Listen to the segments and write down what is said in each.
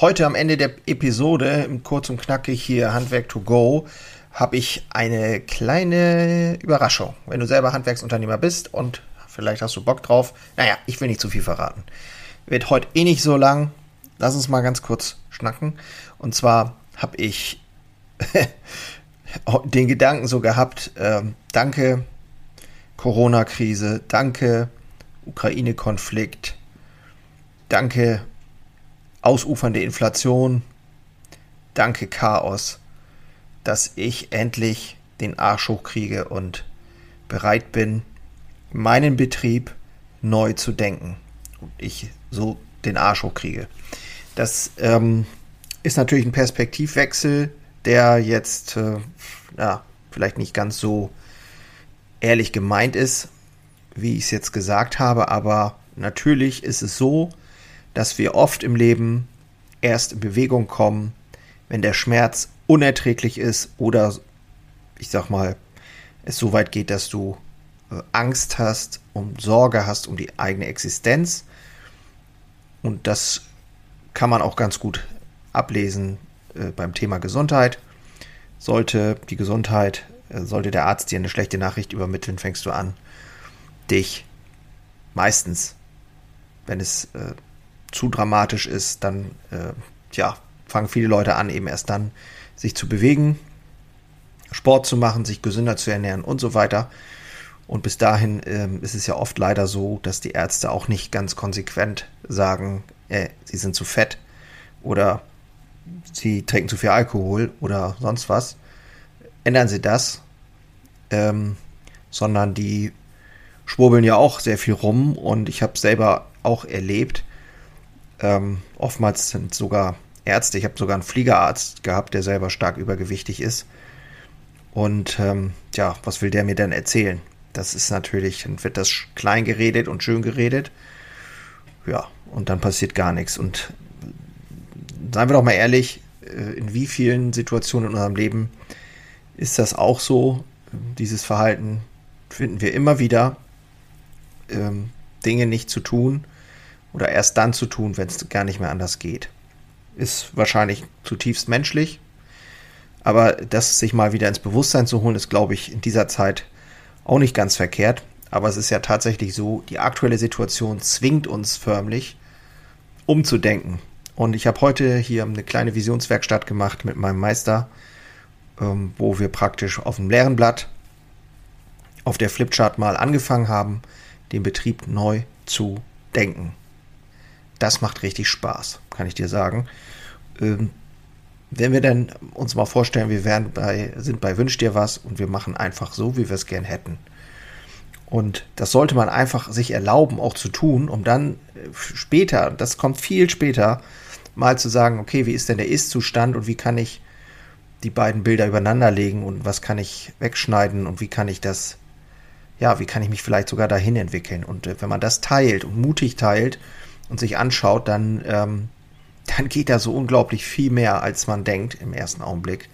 Heute am Ende der Episode, kurz und knackig hier Handwerk to go, habe ich eine kleine Überraschung. Wenn du selber Handwerksunternehmer bist und vielleicht hast du Bock drauf, naja, ich will nicht zu viel verraten. Wird heute eh nicht so lang. Lass uns mal ganz kurz schnacken. Und zwar habe ich den Gedanken so gehabt, äh, danke Corona-Krise, danke Ukraine-Konflikt, danke ausufernde Inflation, danke Chaos, dass ich endlich den Arsch hochkriege und bereit bin, meinen Betrieb neu zu denken und ich so den Arsch hochkriege. Das ähm, ist natürlich ein Perspektivwechsel, der jetzt äh, ja, vielleicht nicht ganz so ehrlich gemeint ist, wie ich es jetzt gesagt habe, aber natürlich ist es so, dass wir oft im Leben erst in Bewegung kommen, wenn der Schmerz unerträglich ist oder ich sag mal, es so weit geht, dass du äh, Angst hast und Sorge hast um die eigene Existenz. Und das kann man auch ganz gut ablesen äh, beim Thema Gesundheit. Sollte die Gesundheit, äh, sollte der Arzt dir eine schlechte Nachricht übermitteln, fängst du an, dich meistens, wenn es äh, zu dramatisch ist, dann äh, ja, fangen viele Leute an, eben erst dann sich zu bewegen, Sport zu machen, sich gesünder zu ernähren und so weiter. Und bis dahin ähm, ist es ja oft leider so, dass die Ärzte auch nicht ganz konsequent sagen, äh, sie sind zu fett oder sie trinken zu viel Alkohol oder sonst was. Ändern sie das, ähm, sondern die schwurbeln ja auch sehr viel rum und ich habe selber auch erlebt, ähm, oftmals sind sogar Ärzte, ich habe sogar einen Fliegerarzt gehabt, der selber stark übergewichtig ist. Und ähm, ja, was will der mir denn erzählen? Das ist natürlich, dann wird das klein geredet und schön geredet. Ja, und dann passiert gar nichts. Und seien wir doch mal ehrlich, äh, in wie vielen Situationen in unserem Leben ist das auch so? Dieses Verhalten finden wir immer wieder, ähm, Dinge nicht zu tun, oder erst dann zu tun, wenn es gar nicht mehr anders geht. Ist wahrscheinlich zutiefst menschlich, aber das sich mal wieder ins Bewusstsein zu holen, ist, glaube ich, in dieser Zeit auch nicht ganz verkehrt. Aber es ist ja tatsächlich so, die aktuelle Situation zwingt uns förmlich, umzudenken. Und ich habe heute hier eine kleine Visionswerkstatt gemacht mit meinem Meister, ähm, wo wir praktisch auf dem leeren Blatt auf der Flipchart mal angefangen haben, den Betrieb neu zu denken das macht richtig Spaß, kann ich dir sagen. Ähm, wenn wir dann uns mal vorstellen, wir wären bei, sind bei Wünsch dir was und wir machen einfach so, wie wir es gern hätten. Und das sollte man einfach sich erlauben, auch zu tun, um dann äh, später, das kommt viel später, mal zu sagen, okay, wie ist denn der Ist-Zustand und wie kann ich die beiden Bilder übereinander legen und was kann ich wegschneiden und wie kann ich das, ja, wie kann ich mich vielleicht sogar dahin entwickeln. Und äh, wenn man das teilt und mutig teilt, und sich anschaut, dann, ähm, dann geht da so unglaublich viel mehr, als man denkt im ersten Augenblick.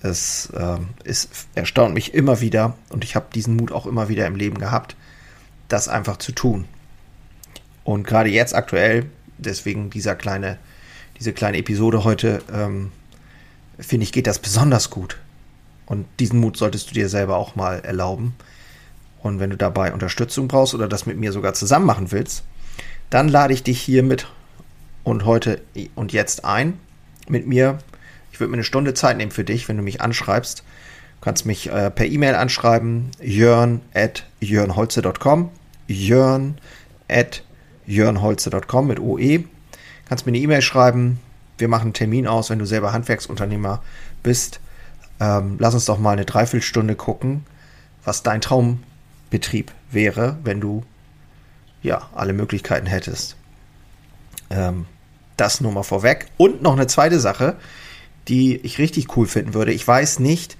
Es ähm, ist, erstaunt mich immer wieder und ich habe diesen Mut auch immer wieder im Leben gehabt, das einfach zu tun. Und gerade jetzt aktuell, deswegen dieser kleine, diese kleine Episode heute, ähm, finde ich, geht das besonders gut. Und diesen Mut solltest du dir selber auch mal erlauben. Und wenn du dabei Unterstützung brauchst oder das mit mir sogar zusammen machen willst, dann lade ich dich hiermit und heute und jetzt ein mit mir. Ich würde mir eine Stunde Zeit nehmen für dich, wenn du mich anschreibst. Du kannst mich äh, per E-Mail anschreiben, jörn at jörnholze.com, jörn at jörnholze.com mit OE. Kannst mir eine E-Mail schreiben, wir machen einen Termin aus, wenn du selber Handwerksunternehmer bist. Ähm, lass uns doch mal eine Dreiviertelstunde gucken, was dein Traumbetrieb wäre, wenn du ja, alle Möglichkeiten hättest. Ähm, das nur mal vorweg. Und noch eine zweite Sache, die ich richtig cool finden würde. Ich weiß nicht,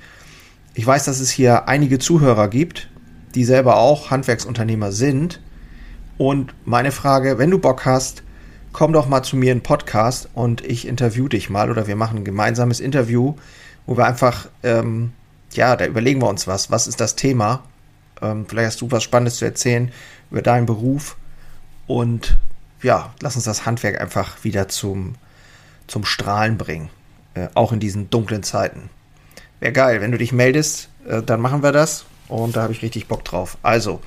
ich weiß, dass es hier einige Zuhörer gibt, die selber auch Handwerksunternehmer sind. Und meine Frage, wenn du Bock hast, komm doch mal zu mir in Podcast und ich interview dich mal oder wir machen ein gemeinsames Interview, wo wir einfach, ähm, ja, da überlegen wir uns was. Was ist das Thema? Ähm, vielleicht hast du was Spannendes zu erzählen über deinen Beruf und ja, lass uns das Handwerk einfach wieder zum, zum Strahlen bringen. Äh, auch in diesen dunklen Zeiten. Wäre geil, wenn du dich meldest, äh, dann machen wir das. Und da habe ich richtig Bock drauf. Also,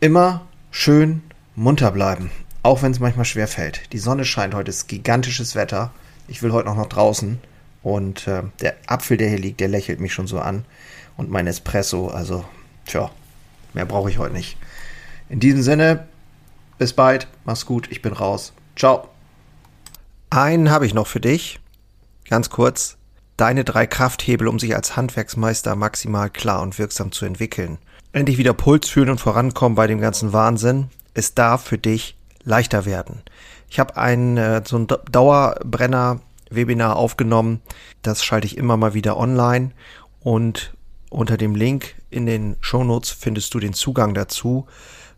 immer schön munter bleiben. Auch wenn es manchmal schwer fällt. Die Sonne scheint heute, ist gigantisches Wetter. Ich will heute noch nach draußen. Und äh, der Apfel, der hier liegt, der lächelt mich schon so an. Und mein Espresso, also, tja, mehr brauche ich heute nicht. In diesem Sinne, bis bald, mach's gut, ich bin raus. Ciao. Einen habe ich noch für dich. Ganz kurz. Deine drei Krafthebel, um sich als Handwerksmeister maximal klar und wirksam zu entwickeln. Endlich wieder Puls fühlen und vorankommen bei dem ganzen Wahnsinn. Es darf für dich leichter werden. Ich habe ein äh, so ein Dauerbrenner-Webinar aufgenommen. Das schalte ich immer mal wieder online und unter dem Link in den Shownotes findest du den Zugang dazu.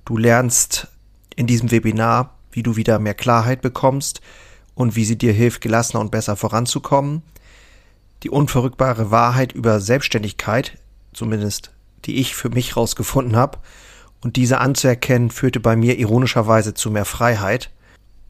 Du lernst in diesem Webinar, wie du wieder mehr Klarheit bekommst, und wie sie dir hilft, gelassener und besser voranzukommen. Die unverrückbare Wahrheit über Selbstständigkeit, zumindest die ich für mich rausgefunden habe, und diese anzuerkennen, führte bei mir ironischerweise zu mehr Freiheit.